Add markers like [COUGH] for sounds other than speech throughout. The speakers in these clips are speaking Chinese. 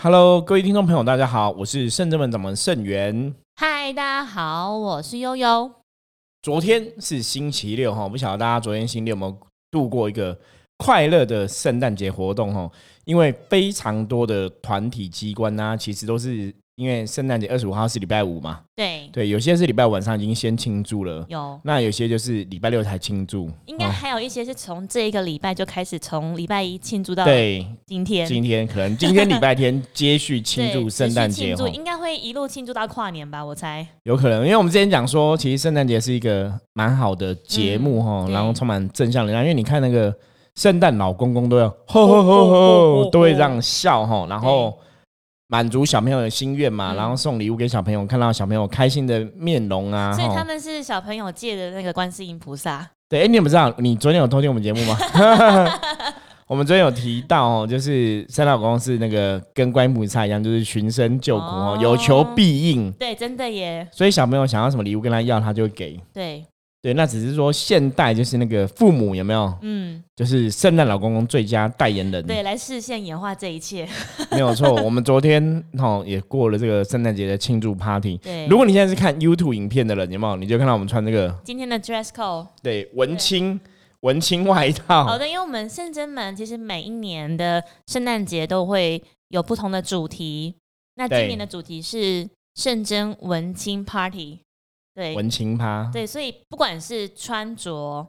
Hello，各位听众朋友，大家好，我是圣正门掌门盛元。嗨，大家好，我是悠悠。昨天是星期六哈，不晓得大家昨天星期六有没有度过一个快乐的圣诞节活动哈？因为非常多的团体机关呢，其实都是。因为圣诞节二十五号是礼拜五嘛，对。对，有些是礼拜晚上已经先庆祝了，有。那有些就是礼拜六才庆祝，应该还有一些是从这一个礼拜就开始，从礼拜一庆祝到对。今天，今天可能今天礼拜天接续庆祝 [LAUGHS] 圣诞节，应该会一路庆祝到跨年吧，我猜。有可能，因为我们之前讲说，其实圣诞节是一个蛮好的节目哈，然后充满正向能量，因为你看那个圣诞老公公都要吼吼吼吼，都会这样笑哈，然后。满足小朋友的心愿嘛，然后送礼物给小朋友，看到小朋友开心的面容啊，所以他们是小朋友借的那个观世音菩萨。对，哎，你不知道，你昨天有偷听我们节目吗？[LAUGHS] 我们昨天有提到哦，就是三老公是那个跟观音菩萨一样，就是寻声救苦哦，有求必应。对，真的耶。所以小朋友想要什么礼物跟他要，他就会给。对。对，那只是说现代就是那个父母有没有？嗯，就是圣诞老公公最佳代言人。对，来视线演化这一切。[LAUGHS] 没有错，我们昨天哈也过了这个圣诞节的庆祝 party。对，如果你现在是看 YouTube 影片的人，有没有？你就看到我们穿这个今天的 dress code。对，文青文青外套。好的，因为我们圣真门其实每一年的圣诞节都会有不同的主题。那今年的主题是圣真文青 party。对，文青趴。对，所以不管是穿着，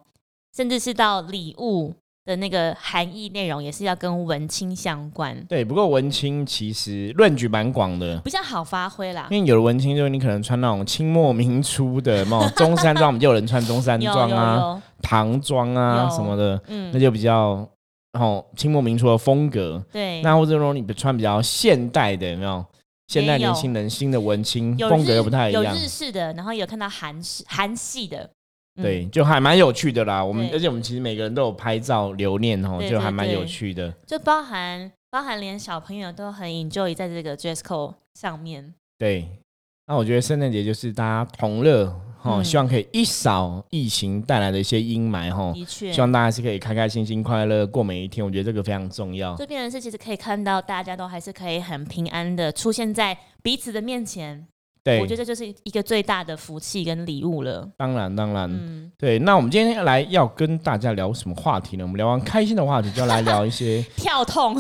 甚至是到礼物的那个含义内容，也是要跟文青相关。对，不过文青其实论据蛮广的，比较好发挥啦。因为有的文青就是你可能穿那种清末明初的那种中山装，我们就有人穿中山装啊、唐装啊什么的，嗯，那就比较然后清末明初的风格。对，那或者说你穿比较现代的，有没有？现代年轻人新的文青风格又不太一样，有日式的，然后有看到韩式韩系的，对，就还蛮有趣的啦。我们而且我们其实每个人都有拍照留念哦，就还蛮有趣的。就包含包含连小朋友都很 enjoy 在这个 dress code 上面。对，那我觉得圣诞节就是大家同乐。哦，希望可以一扫疫情带来的一些阴霾哈。的确，希望大家是可以开开心心、快乐过每一天。我觉得这个非常重要。这边人是其实可以看到，大家都还是可以很平安的出现在彼此的面前。对，我觉得这就是一个最大的福气跟礼物了。当然，当然，嗯，对。那我们今天来要跟大家聊什么话题呢？我们聊完开心的话题，就要来聊一些 [LAUGHS] 跳痛。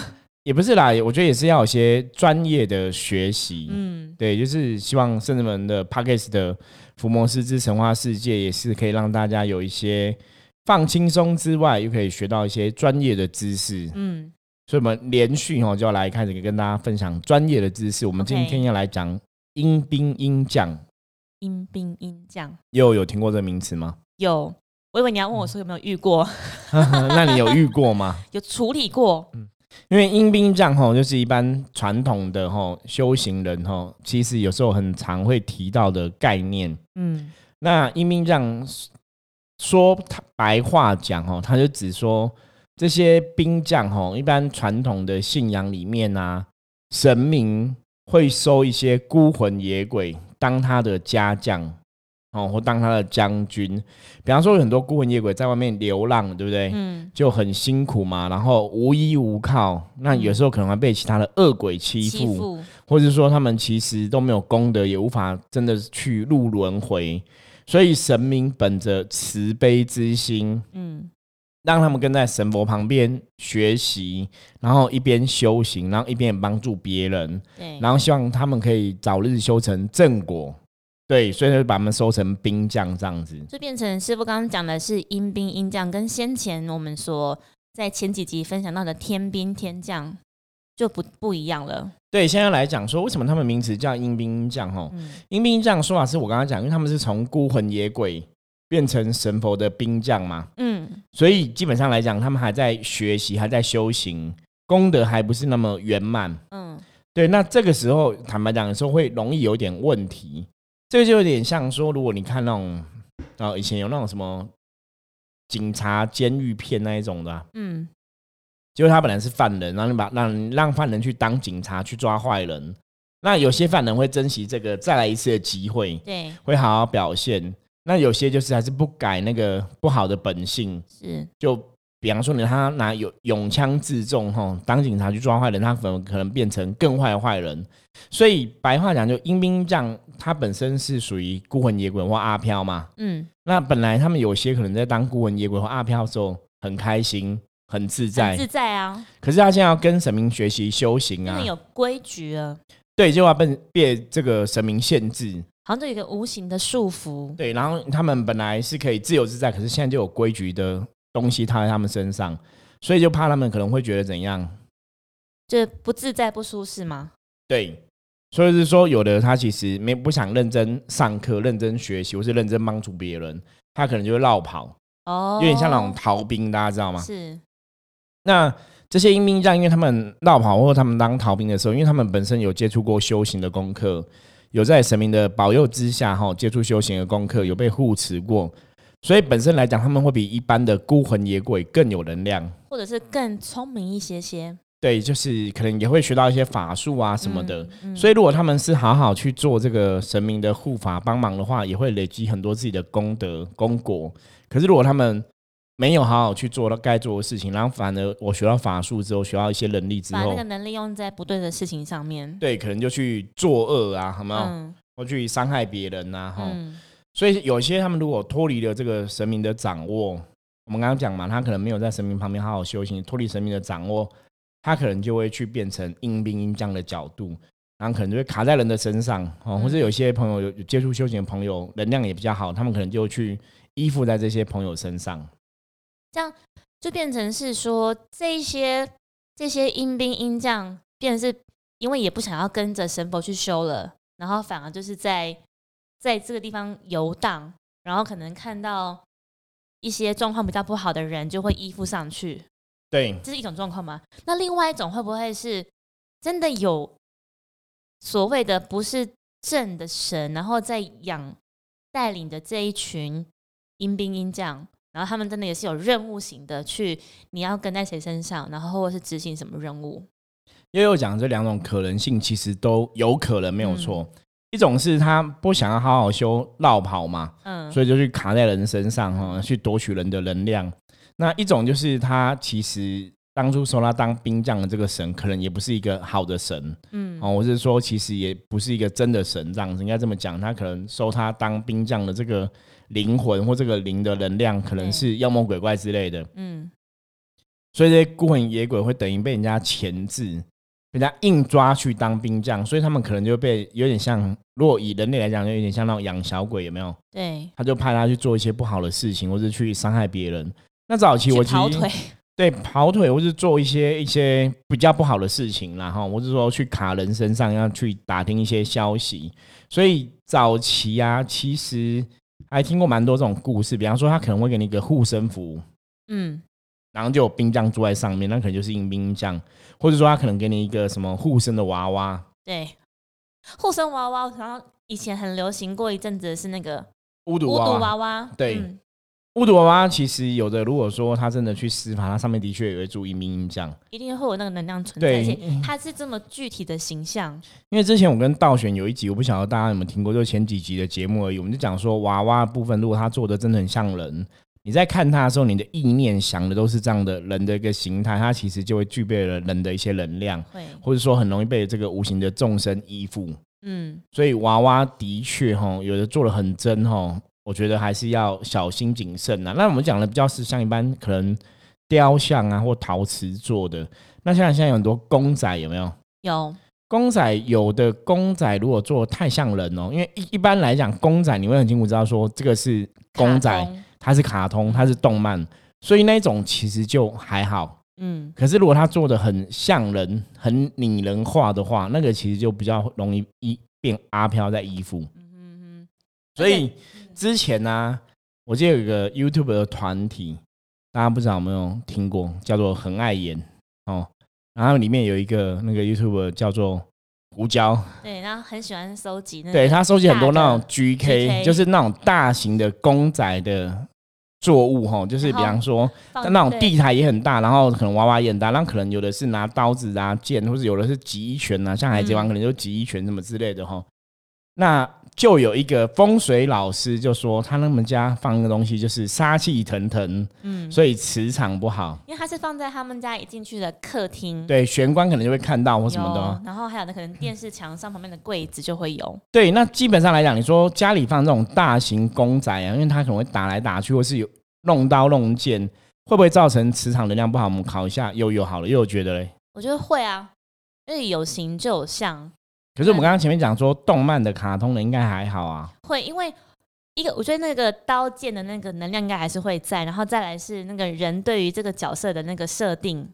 也不是啦，我觉得也是要有些专业的学习。嗯，对，就是希望圣人们的 p a c k e s 的。福摩斯之神话世界也是可以让大家有一些放轻松之外，又可以学到一些专业的知识。嗯，所以我们连续哈就要来开始跟大家分享专业的知识。我们今天要来讲阴兵阴将。阴兵阴将，又有听过这个名词吗？有，我以为你要问我说有没有遇过。[LAUGHS] [LAUGHS] 那你有遇过吗？[LAUGHS] 有处理过。嗯。因为阴兵将吼，就是一般传统的吼修行人吼，其实有时候很常会提到的概念。嗯，那阴兵将说白话讲吼，他就只说这些兵将吼，一般传统的信仰里面啊，神明会收一些孤魂野鬼当他的家将。哦，或当他的将军，比方说有很多孤魂野鬼在外面流浪，对不对？嗯，就很辛苦嘛，然后无依无靠，那有时候可能会被其他的恶鬼欺负，或者说他们其实都没有功德，也无法真的去入轮回，所以神明本着慈悲之心，嗯，让他们跟在神佛旁边学习，然后一边修行，然后一边帮助别人，对，然后希望他们可以早日修成正果。对，所以就把他们收成兵将这样子，就变成师傅刚刚讲的是阴兵阴将，跟先前我们说在前几集分享到的天兵天将就不不一样了。对，现在来讲说为什么他们名词叫阴兵阴将？哈，阴兵阴将说法是我刚刚讲，因为他们是从孤魂野鬼变成神佛的兵将嘛。嗯，所以基本上来讲，他们还在学习，还在修行，功德还不是那么圆满。嗯，对，那这个时候坦白讲的时候，会容易有点问题。这个就有点像说，如果你看那种，啊，以前有那种什么警察监狱片那一种的，嗯，就是他本来是犯人，然后你把让让犯人去当警察去抓坏人，那有些犯人会珍惜这个再来一次的机会，对，会好好表现。那有些就是还是不改那个不好的本性，是。就比方说你他拿有勇枪自重哈，当警察去抓坏人，他可能可能变成更坏的坏人。所以白话讲，就阴兵将他本身是属于孤魂野鬼或阿飘嘛。嗯，那本来他们有些可能在当孤魂野鬼或阿飘的时候很开心、很自在、自在啊。可是他现在要跟神明学习修行啊，有规矩啊。对，就要被被这个神明限制，好像有一个无形的束缚。对，然后他们本来是可以自由自在，可是现在就有规矩的。东西套在他们身上，所以就怕他们可能会觉得怎样，就不自在、不舒适吗？对，所以是说，有的他其实没不想认真上课、认真学习，或是认真帮助别人，他可能就会绕跑哦，有点像那种逃兵，大家知道吗？是。那这些阴兵将，因为他们绕跑或者他们当逃兵的时候，因为他们本身有接触过修行的功课，有在神明的保佑之下哈，接触修行的功课，有被护持过。所以本身来讲，他们会比一般的孤魂野鬼更有能量，或者是更聪明一些些。对，就是可能也会学到一些法术啊什么的。所以如果他们是好好去做这个神明的护法帮忙的话，也会累积很多自己的功德功果。可是如果他们没有好好去做到该做的事情，然后反而我学到法术之后，学到一些能力之后，把那个能力用在不对的事情上面，对，可能就去作恶啊，好没有？或去伤害别人呐，哈。所以有些他们如果脱离了这个神明的掌握，我们刚刚讲嘛，他可能没有在神明旁边好好修行，脱离神明的掌握，他可能就会去变成阴兵阴将的角度，然后可能就会卡在人的身上哦。或者有些朋友有接触修行的朋友，能量也比较好，他们可能就去依附在这些朋友身上，这样就变成是说这些这些阴兵阴将，变成是因为也不想要跟着神佛去修了，然后反而就是在。在这个地方游荡，然后可能看到一些状况比较不好的人，就会依附上去。对，这是一种状况吗？那另外一种会不会是真的有所谓的不是正的神，然后在养带领的这一群阴兵阴将，然后他们真的也是有任务型的，去你要跟在谁身上，然后或者是执行什么任务？因为我讲这两种可能性，其实都有可能没有错。一种是他不想要好好修绕跑嘛，嗯，所以就去卡在人身上哈，去夺取人的能量。那一种就是他其实当初收他当兵将的这个神，可能也不是一个好的神，嗯，哦，我是说其实也不是一个真的神，这样子应该这么讲。他可能收他当兵将的这个灵魂或这个灵的能量，可能是妖魔鬼怪之类的，嗯。所以这些孤魂野鬼会等于被人家钳制。人家硬抓去当兵将，所以他们可能就被有点像，如果以人类来讲，就有点像那种养小鬼，有没有？对，他就派他去做一些不好的事情，或者去伤害别人。那早期我其实对跑腿，或是做一些一些比较不好的事情，然后或是说去卡人身上，要去打听一些消息。所以早期啊，其实还听过蛮多这种故事，比方说他可能会给你一个护身符，嗯。然后就有兵将坐在上面，那可能就是阴兵将，或者说他可能给你一个什么护身的娃娃。对，护身娃娃，然后以前很流行过一阵子是那个巫毒娃娃。对，巫毒娃娃其实有的，如果说他真的去施法，它上面的确有一注阴兵阴将，一定会有那个能量存在。对，它是这么具体的形象。因为之前我跟道玄有一集，我不晓得大家有没有听过，就前几集的节目而已，我们就讲说娃娃部分，如果他做的真的很像人。你在看它的时候，你的意念想的都是这样的人的一个形态，它其实就会具备了人的一些能量，或者说很容易被这个无形的众生依附。嗯，所以娃娃的确哈，有的做的很真哈，我觉得还是要小心谨慎呐。那我们讲的比较是像一般可能雕像啊或陶瓷做的，那像现在有很多公仔有没有？有公仔，有的公仔如果做太像人哦，因为一一般来讲公仔你会很清楚知道说这个是公仔。它是卡通，它是动漫，所以那种其实就还好，嗯。可是如果他做的很像人、很拟人化的话，那个其实就比较容易一变阿飘在衣服。嗯嗯嗯。所以之前呢，我记得有一个 YouTube 的团体，大家不知道有没有听过，叫做“很爱演”哦。然后里面有一个那个 YouTube 叫做胡椒，对，然后很喜欢收集那，对他收集很多那种 GK，就是那种大型的公仔的。作物哈，就是比方说，那种地台也很大，然后可能娃娃也很大，那可能有的是拿刀子啊剑，或者有的是集拳啊，像海贼王可能就集拳什么之类的哈。那就有一个风水老师就说，他那们家放个东西就是杀气腾腾，嗯，所以磁场不好。因为他是放在他们家一进去的客厅，对，玄关可能就会看到或什么的。然后还有那可能电视墙上旁边的柜子就会有。对，那基本上来讲，你说家里放这种大型公仔啊，因为它可能会打来打去，或是有弄刀弄剑，会不会造成磁场能量不好？我们考一下，又有好了，又有觉得嘞？我觉得会啊，因为有形就有相。可是我们刚刚前面讲说，动漫的、卡通的应该还好啊。会，因为一个我觉得那个刀剑的那个能量应该还是会在，然后再来是那个人对于这个角色的那个设定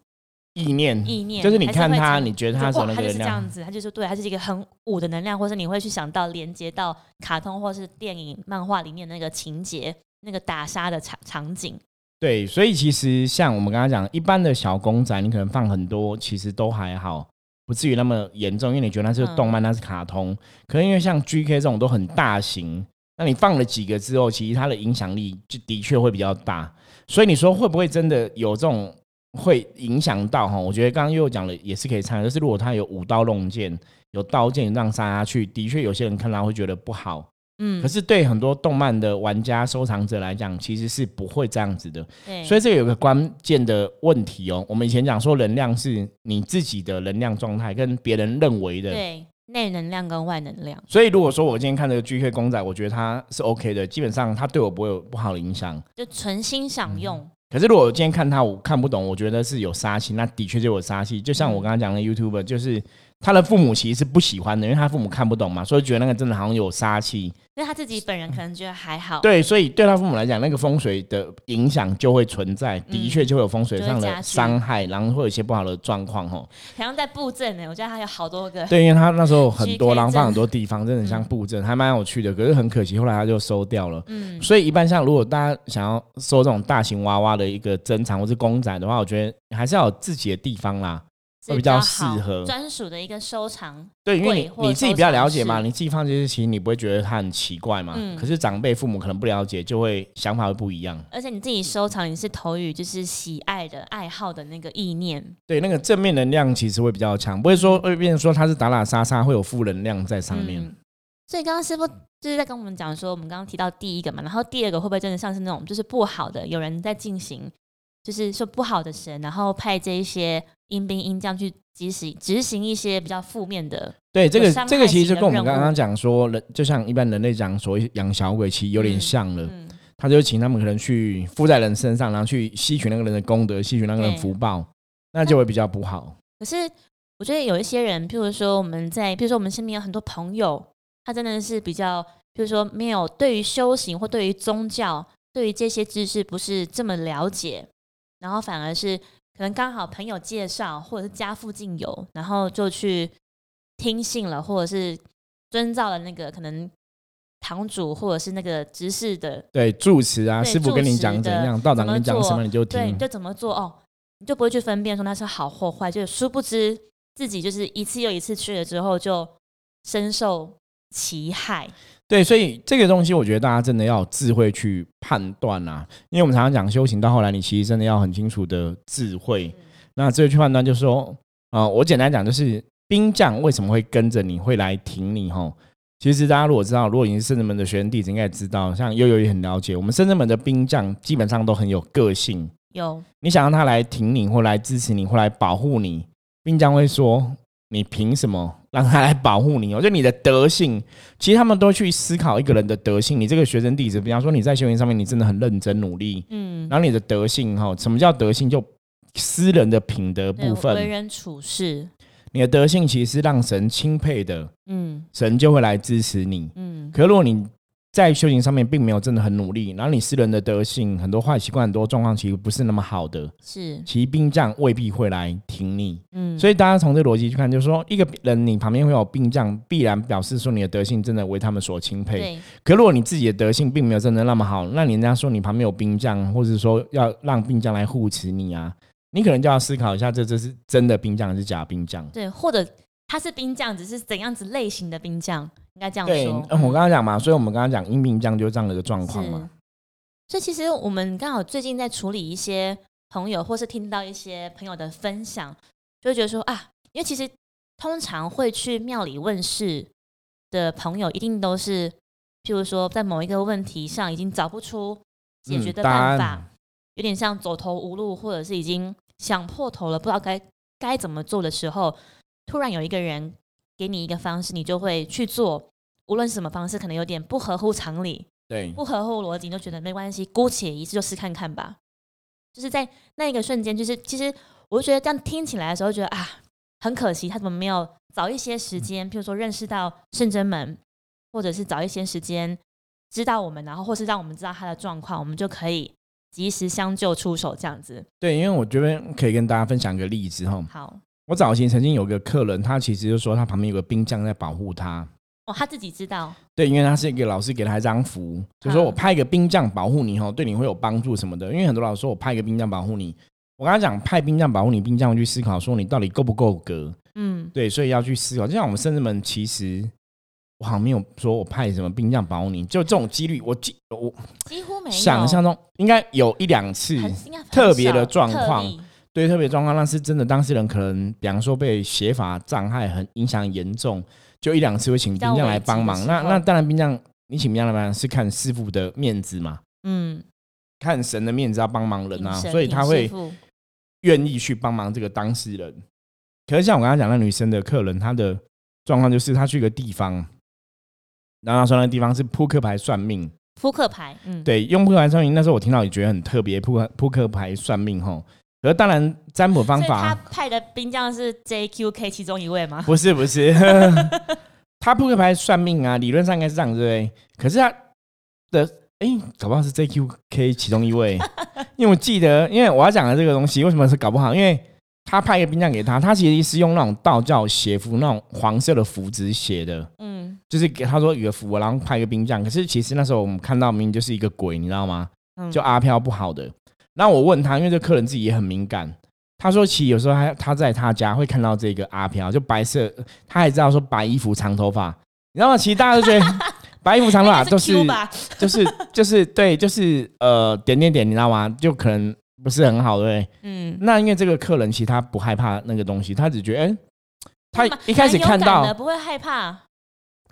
意念，意念就是你看他，你觉得他他就是这样子，他就说对，他是一个很武的能量，或是你会去想到连接到卡通或是电影、漫画里面那个情节、那个打杀的场场景。对，所以其实像我们刚刚讲，一般的小公仔，你可能放很多，其实都还好。不至于那么严重，因为你觉得那是动漫，那是卡通。可能因为像 GK 这种都很大型，那你放了几个之后，其实它的影响力就的确会比较大。所以你说会不会真的有这种会影响到哈？我觉得刚刚又讲了，也是可以参考。就是如果他有舞刀弄剑，有刀剑让杀下去，的确有些人看到会觉得不好。嗯，可是对很多动漫的玩家、收藏者来讲，其实是不会这样子的。对，所以这有个关键的问题哦。我们以前讲说，能量是你自己的能量状态，跟别人认为的对内能量跟外能量。所以如果说我今天看这个 GK 公仔，我觉得它是 OK 的，基本上它对我不会有不好的影响，就纯欣赏用。可是如果我今天看它，我看不懂，我觉得是有杀气，那的确就有杀气。就像我刚刚讲的 YouTube，就是他的父母其实是不喜欢的，因为他父母看不懂嘛，所以觉得那个真的好像有杀气。因为他自己本人可能觉得还好，对，所以对他父母来讲，那个风水的影响就会存在，的确就会有风水上的伤害，然后会有一些不好的状况，吼。好像在布阵呢，我觉得他有好多个。对，因为他那时候很多，然后放很多地方，真的像布阵，还蛮有趣的。可是很可惜，后来他就收掉了。嗯，所以一般像如果大家想要收这种大型娃娃的一个珍藏或是公仔的话，我觉得还是要有自己的地方啦。会比较适合专属的一个收藏，对，因为你你自己比较了解嘛，你自己放这些，其实你不会觉得它很奇怪嘛。嗯。可是长辈父母可能不了解，就会想法会不一样。而且你自己收藏，你是投予就是喜爱的爱好的那个意念，对，那个正面能量其实会比较强，不会说会变成说它是打打杀杀，会有负能量在上面。所以刚刚师傅就是在跟我们讲说，我们刚刚提到第一个嘛，然后第二个会不会真的像是那种就是不好的，有人在进行，就是说不好的神，然后派这一些。阴兵阴将去执行执行一些比较负面的，对这个这个其实就跟我们刚刚讲说人，就像一般人类讲所谓养小鬼，其实有点像了。他就请他们可能去附在人身上，然后去吸取那个人的功德，吸取那个人福报，那就会比较不好。可是我觉得有一些人，譬如说我们在，譬如说我们身边有很多朋友，他真的是比较，譬如说没有对于修行或对于宗教，对于这些知识不是这么了解，然后反而是。可能刚好朋友介绍，或者是家附近有，然后就去听信了，或者是遵照了那个可能堂主或者是那个执事的对住持啊，师傅跟你讲怎样，道长跟你讲什么你就听，就怎么做哦，你就不会去分辨说那是好或坏，就殊不知自己就是一次又一次去了之后就深受其害。对，所以这个东西，我觉得大家真的要有智慧去判断啊。因为我们常常讲修行到后来，你其实真的要很清楚的智慧。那智慧去判断，就是说，啊，我简单讲，就是兵将为什么会跟着你会来挺你？吼，其实大家如果知道，如果你是圣人门的学生弟子，应该知道，像悠悠也很了解，我们圣人门的兵将基本上都很有个性。有，你想让他来挺你，或来支持你，或来保护你，兵将会说。你凭什么让他来保护你？哦。就你的德性，其实他们都去思考一个人的德性。你这个学生弟子，比方说你在修行上面，你真的很认真努力，嗯，然后你的德性哈，什么叫德性？就私人的品德部分，为人处事，你的德性其实是让神钦佩的，嗯，神就会来支持你，嗯。可如果你在修行上面并没有真的很努力，然后你私人的德性很多坏习惯很多状况其实不是那么好的，是骑兵将未必会来挺你，嗯，所以大家从这逻辑去看，就是说一个人你旁边会有兵将，必然表示说你的德性真的为他们所钦佩。可如果你自己的德性并没有真的那么好，那你人家说你旁边有兵将，或者说要让兵将来护持你啊，你可能就要思考一下，这这是真的兵将还是假兵将？对，或者他是兵将，只是怎样子类型的兵将？应该这样说。对，我刚刚讲嘛，所以我们刚刚讲阴兵将就这样的一个状况嘛。所以其实我们刚好最近在处理一些朋友，或是听到一些朋友的分享，就会觉得说啊，因为其实通常会去庙里问事的朋友一定都是，譬如说在某一个问题上已经找不出解决的办法，有点像走投无路，或者是已经想破头了，不知道该该怎么做的时候，突然有一个人给你一个方式，你就会去做。无论什么方式，可能有点不合乎常理，对，不合乎逻辑，你就觉得没关系，姑且一试就试看看吧。就是在那一个瞬间，就是其实我就觉得这样听起来的时候，觉得啊，很可惜，他怎么没有早一些时间，譬如说认识到圣真门，或者是早一些时间知道我们，然后或是让我们知道他的状况，我们就可以及时相救出手这样子。对，因为我觉得可以跟大家分享一个例子哈。好，我早前曾经有个客人，他其实就说他旁边有个兵将在保护他。哦，他自己知道。对，因为他是一个老师给他一张符，就说我派一个兵将保护你，哈，对你会有帮助什么的。因为很多老师说我派一个兵将保护你，我跟他讲派兵将保护你，兵将去思考说你到底够不够格。嗯，对，所以要去思考。就像我们甚至们，其实我好像没有说我派什么兵将保护你，就这种几率，我几我几乎没有。想象中应该有一两次特别的状况，对，特别状况那是真的，当事人可能比方说被写法障碍很影响严重。就一两次会请兵将来帮忙，那那当然兵将你请兵将来帮忙是看师傅的面子嘛，嗯，看神的面子要帮忙人啊，所以他会愿意去帮忙这个当事人。可是像我刚刚讲那女生的客人，她的状况就是她去一个地方，然后她说那地方是扑克牌算命，扑克牌，嗯，对，用扑克牌算命，那时候我听到也觉得很特别，扑克扑克牌算命吼。而当然，占卜方法，他派的兵将是 JQK 其中一位吗？不是，不是，[LAUGHS] 他扑克牌算命啊，理论上应该是这样，对不对？可是他的哎，搞不好是 JQK 其中一位，[LAUGHS] 因为我记得，因为我要讲的这个东西，为什么是搞不好？因为他派一个兵将给他，他其实是用那种道教写符，那种黄色的符纸写的，嗯，就是给他说一个符，然后派一个兵将。可是其实那时候我们看到明明就是一个鬼，你知道吗？就阿飘不好的。然后我问他，因为这客人自己也很敏感，他说其实有时候他他在他家会看到这个阿飘，就白色，他还知道说白衣服长头发，你知道吗？其实大家都觉得 [LAUGHS] 白衣服长头发都是就是就是对，就是呃点点点，你知道吗？就可能不是很好，对嗯。那因为这个客人其实他不害怕那个东西，他只觉得哎，他一开始看到不会害怕，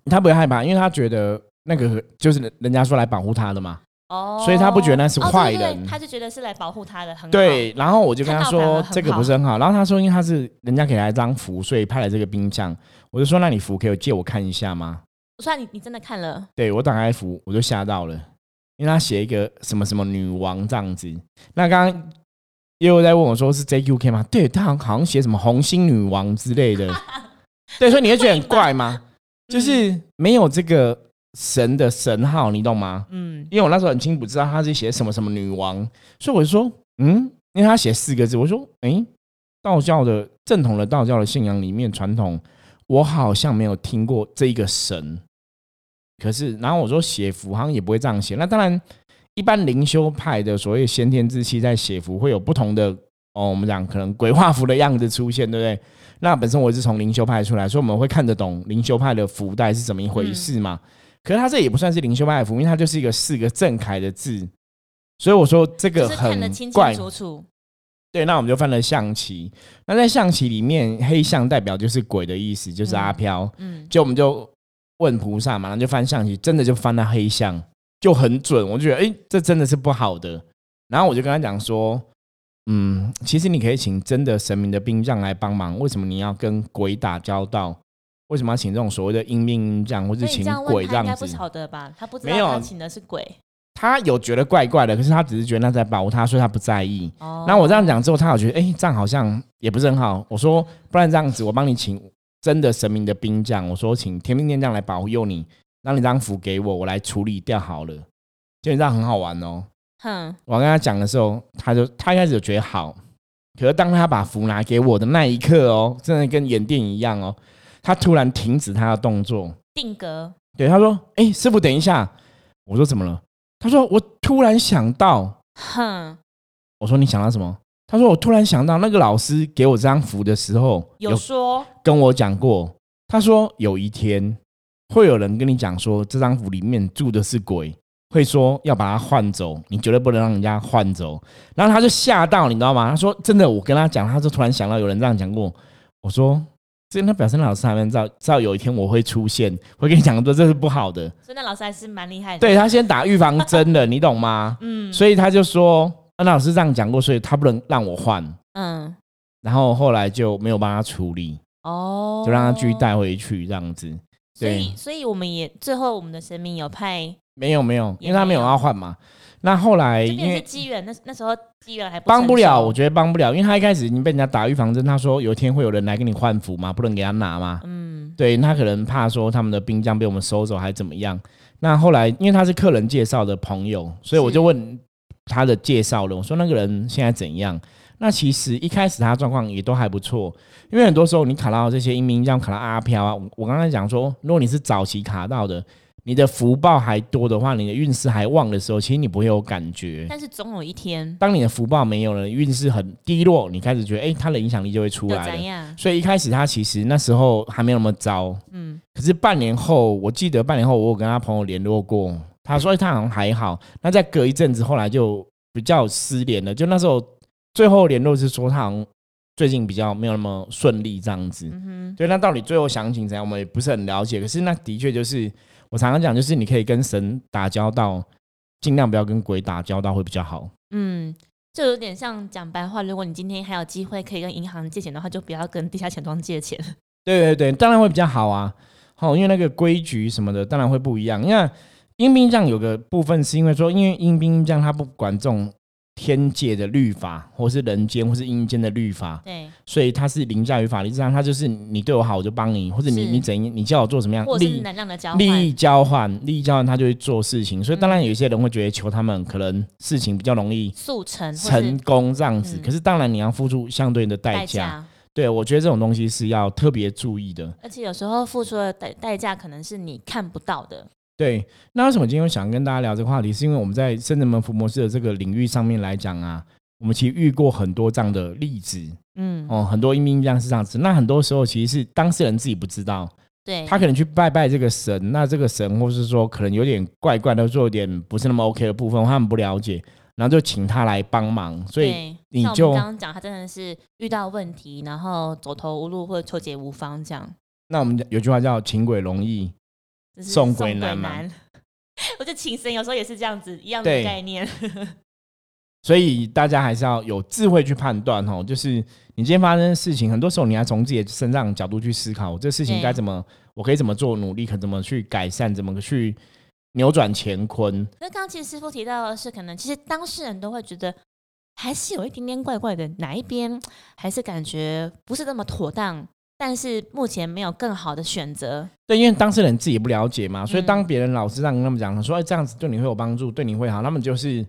他不会害怕，因为他觉得那个就是人家说来保护他的嘛。哦，所以他不觉得那是坏人，他就觉得是来保护他的，很对。然后我就跟他说这个不是很好，然后他说因为他是人家给他一张符，所以派了这个兵将。我就说那你符可以借我看一下吗？我说你你真的看了？对我打开符，我就吓到了，因为他写一个什么什么女王这样子。那刚刚也有在问我说是 JQK 吗？对他好像好像写什么红心女王之类的。[LAUGHS] 对，所以你会觉得很怪吗？[LAUGHS] 就是没有这个。神的神号，你懂吗？嗯，因为我那时候很清楚知道他是写什么什么女王，所以我就说，嗯，因为他写四个字，我说，哎，道教的正统的道教的信仰里面传统，我好像没有听过这一个神。可是，然后我说写符好像也不会这样写。那当然，一般灵修派的所谓先天之气在写符会有不同的哦，我们讲可能鬼画符的样子出现，对不对？那本身我是从灵修派出来，所以我们会看得懂灵修派的符袋是怎么一回事嘛？可是他这也不算是灵修派符，因为它就是一个四个正楷的字，所以我说这个很怪。对，那我们就翻了象棋。那在象棋里面，黑象代表就是鬼的意思，就是阿飘。嗯，就我们就问菩萨嘛，然后就翻象棋，真的就翻到黑象，就很准。我就觉得，哎，这真的是不好的。然后我就跟他讲说，嗯，其实你可以请真的神明的兵将来帮忙，为什么你要跟鬼打交道？为什么要请这种所谓的阴兵将，或是请鬼这样子？应该不晓得吧？他不知道他请的是鬼。他有觉得怪怪的，可是他只是觉得那在保护他，所以他不在意。哦。然后我这样讲之后，他有觉得，哎，这样好像也不是很好。我说，不然这样子，我帮你请真的神明的兵将。我说，请天兵天将来保佑你，让你张符给我，我来处理掉好了。就你这样很好玩哦。哼。我跟他讲的时候，他就他一开始觉得好，可是当他把符拿给我的那一刻哦，真的跟演电影一样哦。他突然停止他的动作，定格。对，他说：“哎，师傅，等一下。”我说：“怎么了？”他说：“我突然想到。”哼。我说：“你想到什么？”他说：“我突然想到，那个老师给我这张符的时候，有说跟我讲过。他说有一天会有人跟你讲说，这张符里面住的是鬼，会说要把它换走，你绝对不能让人家换走。然后他就吓到，你知道吗？他说：“真的，我跟他讲，他就突然想到有人这样讲过。”我说。所以那表示老师还没知道，知道有一天我会出现，会跟你讲说这是不好的。所以那老师还是蛮厉害的。对他先打预防针的，[LAUGHS] 你懂吗？嗯。所以他就说，那老师这样讲过，所以他不能让我换。嗯。然后后来就没有帮他处理。哦。就让他继续带回去这样子。所以，所以我们也最后我们的神明有派。没有没有，因为他没有要换嘛。那后来因为机缘，那那时候机缘还帮不了，我觉得帮不了，因为他一开始已经被人家打预防针，他说有一天会有人来给你换服嘛，不能给他拿嘛。嗯，对他可能怕说他们的兵将被我们收走还怎么样。那后来因为他是客人介绍的朋友，所以我就问他的介绍了，我说那个人现在怎样？那其实一开始他状况也都还不错，因为很多时候你卡到这些阴兵将卡到阿飘啊，我刚才讲说，如果你是早期卡到的。你的福报还多的话，你的运势还旺的时候，其实你不会有感觉。但是总有一天，当你的福报没有了，运势很低落，你开始觉得，哎，他的影响力就会出来了。所以一开始他其实那时候还没有那么糟，嗯。可是半年后，我记得半年后我有跟他朋友联络过，他说他好像还好。那再隔一阵子，后来就比较失联了。就那时候最后联络是说他好像最近比较没有那么顺利这样子。嗯对，那到底最后详情怎样，我们也不是很了解。可是那的确就是。我常常讲，就是你可以跟神打交道，尽量不要跟鬼打交道会比较好。嗯，就有点像讲白话，如果你今天还有机会可以跟银行借钱的话，就不要跟地下钱庄借钱。对对对，当然会比较好啊。好，因为那个规矩什么的，当然会不一样。因为阴兵将有个部分是因为说，因为阴兵将他不管这种。天界的律法，或是人间，或是阴间的律法，对，所以它是凌驾于法律之上。它就是你对我好，我就帮你，或者你你怎样，你叫我做什么样，利益能量的交换，利益交换，利益交换，他就会做事情。所以当然有一些人会觉得求他们，可能事情比较容易速成成功这样子。可是当然你要付出相对应的代价。对，我觉得这种东西是要特别注意的。而且有时候付出的代代价可能是你看不到的。对，那为什么今天想跟大家聊这个话题？是因为我们在深圳门福摩斯的这个领域上面来讲啊，我们其实遇过很多这样的例子，嗯，哦，很多阴兵这样是这样子。那很多时候其实是当事人自己不知道，对，他可能去拜拜这个神，那这个神或是说可能有点怪怪的，做点不是那么 OK 的部分，他们不了解，然后就请他来帮忙。所以你就刚刚讲，他真的是遇到问题，然后走投无路或者求解无方这样。那我们有句话叫“请鬼容易”。送鬼难嘛？[LAUGHS] 我觉得请神有时候也是这样子一样的概念，[LAUGHS] 所以大家还是要有智慧去判断哦。就是你今天发生的事情，很多时候你要从自己的身上角度去思考，这事情该怎么，我可以怎么做努力，可怎么去改善，怎么去扭转乾坤。那刚刚其实师傅提到的是，可能其实当事人都会觉得还是有一点点怪怪的，哪一边还是感觉不是那么妥当。但是目前没有更好的选择。对，因为当事人自己也不了解嘛，所以当别人老是这样跟他们讲，说哎这样子对你会有帮助，对你会好，他们就是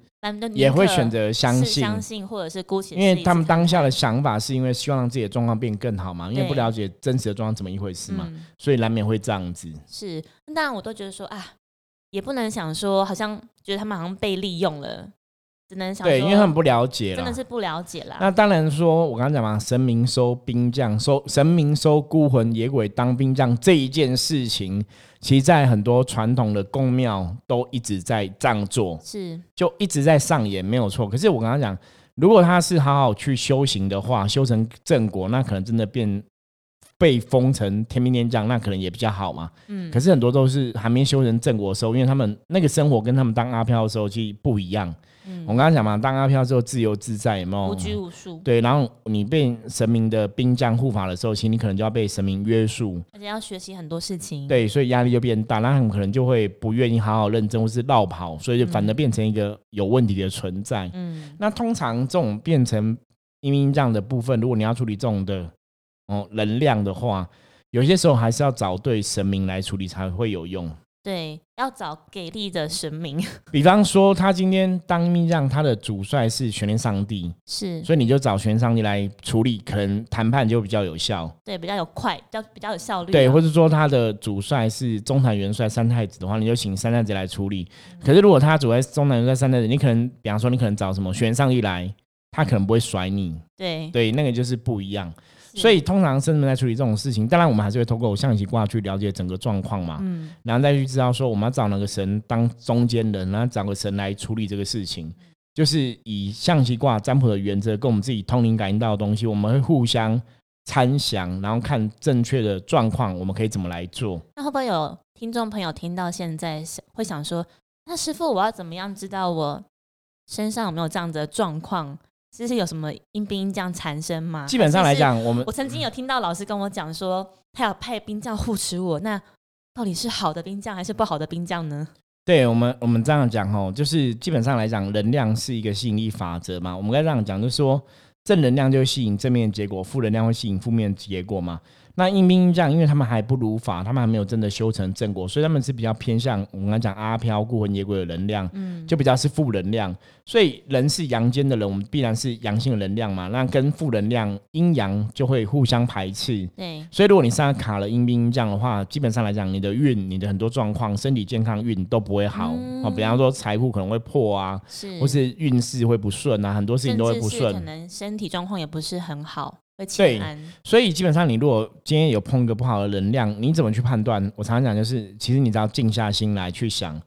也会选择相信，相信或者是姑且，因为他们当下的想法是因为希望让自己的状况变更好嘛，因为不了解真实的状况怎么一回事嘛，所以难免会这样子。是，当然我都觉得说啊，也不能想说，好像觉得他们好像被利用了。只能想对，因为他们不了解了，真的是不了解啦。那当然说，我刚刚讲嘛，神明收兵将，收神明收孤魂野鬼当兵将这一件事情，其实在很多传统的宫庙都一直在这样做，是就一直在上演，没有错。可是我刚刚讲，如果他是好好去修行的话，修成正果，那可能真的变被封成天兵天将，那可能也比较好嘛。嗯。可是很多都是还没修成正果的时候，因为他们那个生活跟他们当阿飘的时候其实不一样。嗯我刚刚讲嘛，当阿飘之后自由自在，有没有？无拘无束。对，然后你被神明的兵将护法的时候，其实你可能就要被神明约束，而且要学习很多事情。对，所以压力就变大，那很可能就会不愿意好好认真，或是绕跑，所以就反而变成一个有问题的存在。嗯，那通常这种变成阴兵这样的部分，如果你要处理这种的哦能量的话，有些时候还是要找对神明来处理才会有用。对，要找给力的神明。[LAUGHS] [LAUGHS] 比方说，他今天当命让他的主帅是玄天上帝，是，所以你就找玄天上帝来处理，可能谈判就比较有效。对，比较有快，比较比较有效率。对，或者说他的主帅是中坛元帅三太子的话，你就请三太子来处理。可是如果他主帅中坛元帅三太子，你可能，比方说你可能找什么玄天上帝来，他可能不会甩你。对，对，那个就是不一样。所以通常生人在处理这种事情，当然我们还是会透过象棋卦去了解整个状况嘛，嗯，然后再去知道说我们要找哪个神当中间人，然后找个神来处理这个事情，就是以象棋卦占卜的原则跟我们自己通灵感应到的东西，我们会互相参详，然后看正确的状况，我们可以怎么来做？那会不会有听众朋友听到现在会想说，那师傅我要怎么样知道我身上有没有这样的状况？其实有什么阴兵这样缠身吗？基本上来讲，我们我曾经有听到老师跟我讲说，他要派兵将护持我。那到底是好的兵将还是不好的兵将呢？对我们，我们这样讲哦，就是基本上来讲，能量是一个吸引力法则嘛。我们该这样讲，就是说正能量就会吸引正面结果，负能量会吸引负面结果嘛。那阴兵这样，因为他们还不如法，他们还没有真的修成正果，所以他们是比较偏向我们刚讲阿飘、孤魂野鬼的能量，嗯，就比较是负能量。所以人是阳间的人，我们必然是阳性的能量嘛，那跟负能量阴阳就会互相排斥。对，所以如果你身上卡了阴兵这样的话，基本上来讲，你的运、你的很多状况、身体健康运都不会好啊。比方说财富可能会破啊，是，或是运势会不顺啊，很多事情都会不顺，可能身体状况也不是很好。对，所以基本上你如果今天有碰一个不好的能量，你怎么去判断？我常常讲就是，其实你只要静下心来去想，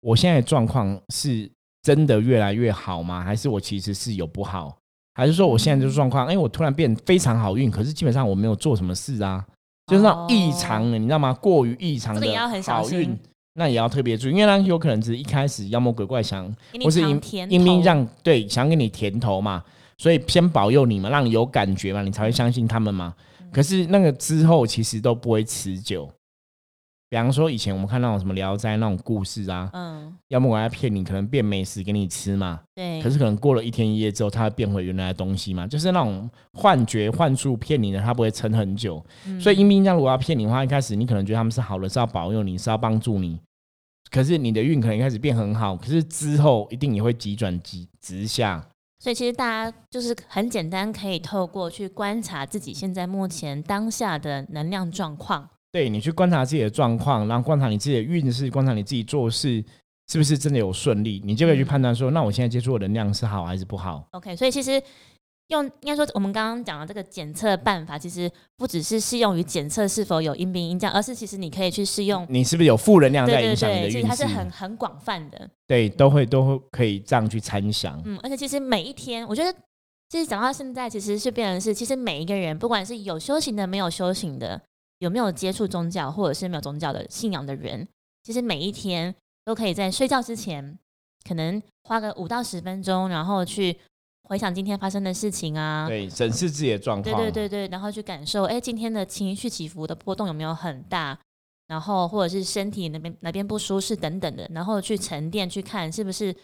我现在状况是真的越来越好吗？还是我其实是有不好？还是说我现在这个状况，哎，我突然变非常好运，可是基本上我没有做什么事啊，就是那种异常的，你知道吗？过于异常的好运，那也要特别注意，因为呢，有可能只是一开始妖魔鬼怪想，或是阴阴兵让对想给你甜头嘛。所以先保佑你嘛，让你有感觉嘛，你才会相信他们嘛。可是那个之后其实都不会持久。比方说以前我们看那种什么聊斋那种故事啊，嗯，要么我要骗你，可能变美食给你吃嘛，对。可是可能过了一天一夜之后，它会变回原来的东西嘛，就是那种幻觉幻术骗你的，它不会撑很久。所以阴兵将如果要骗你的话，一开始你可能觉得他们是好的，是要保佑你，是要帮助你。可是你的运可能一开始变很好，可是之后一定也会急转急直下。所以其实大家就是很简单，可以透过去观察自己现在目前当下的能量状况。对你去观察自己的状况，然后观察你自己的运势，观察你自己做事是不是真的有顺利，你就可以去判断说，那我现在接触的能量是好还是不好。OK，所以其实。用应该说，我们刚刚讲的这个检测办法，其实不只是适用于检测是否有阴兵阴将，而是其实你可以去试用，你是不是有负能量在影响你的运势？其实它是很很广泛的，对，都会都会可以这样去参详。嗯，而且其实每一天，我觉得其实讲到现在，其实是变成是，其实每一个人，不管是有修行的、没有修行的，有没有接触宗教或者是没有宗教的信仰的人，其实每一天都可以在睡觉之前，可能花个五到十分钟，然后去。回想今天发生的事情啊，对，审视自己的状况，对对对对，然后去感受，哎，今天的情绪起伏的波动有没有很大，然后或者是身体那边哪边不舒适等等的，然后去沉淀去看是不是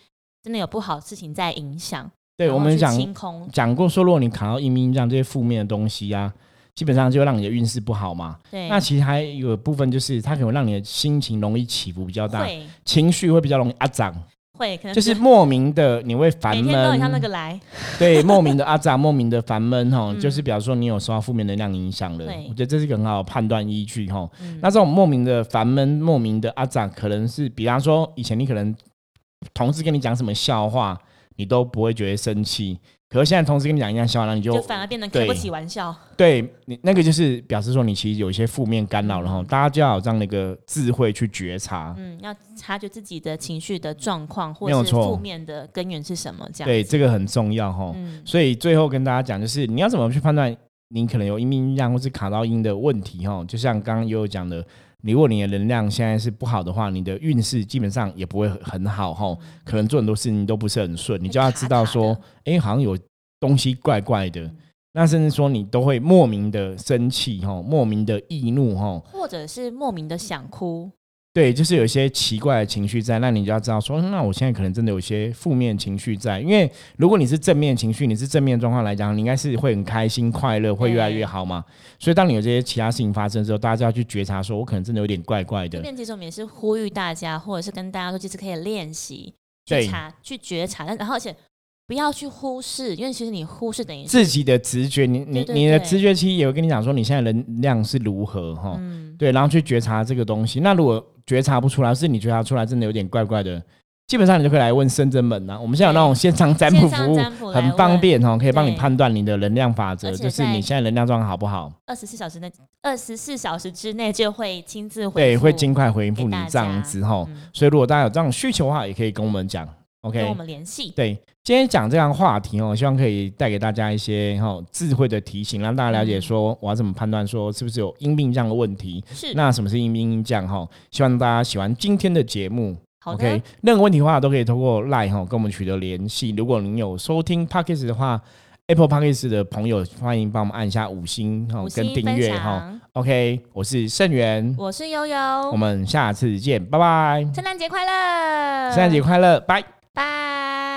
真的有不好事情在影响。对我们讲讲过说，如果你卡到阴阴这样这些负面的东西啊，基本上就会让你的运势不好嘛。对，那其实还有部分就是它可能让你的心情容易起伏比较大，情绪会比较容易阿涨。会，可能就是莫名的你会烦闷，每天都像那个来，对，莫名的阿扎，莫名的烦闷哈，就是比方说你有受到负面能量影响了，我觉得这是一个很好的判断依据哈。那这种莫名的烦闷，莫名的阿扎，可能是比方说以前你可能同事跟你讲什么笑话，你都不会觉得生气。可是现在同时跟你讲一样笑话，那你就就反而变得开不起玩笑。对你那个就是表示说你其实有一些负面干扰，然后大家就要有这样的一个智慧去觉察。嗯，要察觉自己的情绪的状况，或者是负面的根源是什么？这样对这个很重要哈。所以最后跟大家讲，就是你要怎么去判断你可能有阴阴阳或是卡到音的问题哈？就像刚刚悠悠讲的。你如果你的能量现在是不好的话，你的运势基本上也不会很好哈，可能做很多事情都不是很顺。你就要知道说，哎，好像有东西怪怪的，那甚至说你都会莫名的生气哈，莫名的易怒哈，或者是莫名的想哭。对，就是有一些奇怪的情绪在，那你就要知道说，那我现在可能真的有些负面情绪在。因为如果你是正面情绪，你是正面状况来讲，你应该是会很开心、快乐，会越来越好嘛。所以当你有这些其他事情发生之后，大家就要去觉察，说我可能真的有点怪怪的。这边其实我们也是呼吁大家，或者是跟大家说，其实可以练习去察、去觉察，但然后而且不要去忽视，因为其实你忽视等于自己的直觉，你你你的直觉其实也会跟你讲说，你现在能量是如何哈。对，然后去觉察这个东西。那如果觉察不出来，是你觉察出来，真的有点怪怪的。基本上你就可以来问深圳门呐。我们现在有那种现场占卜服务，很方便哦，可以帮你判断你的能量法则，就是你现在能量状况好不好。二十四小时内，二十四小时之内就会亲自回对，会尽快回复你这样子哈。所以如果大家有这种需求的话，也可以跟我们讲。OK，跟我们联系。对，今天讲这样话题哦，希望可以带给大家一些哈智慧的提醒，让大家了解说我要怎么判断说是不是有阴病这样的问题。是，那什么是阴病阴降哈？希望大家喜欢今天的节目。OK，任何问题的话都可以通过 Line 哈跟我们取得联系。如果您有收听 Pockets 的话，Apple Pockets 的朋友欢迎帮我们按一下五星哈跟订阅哈。OK，我是盛元，我是悠悠，我们下次见，拜拜。圣诞节快乐！圣诞节快乐，拜拜。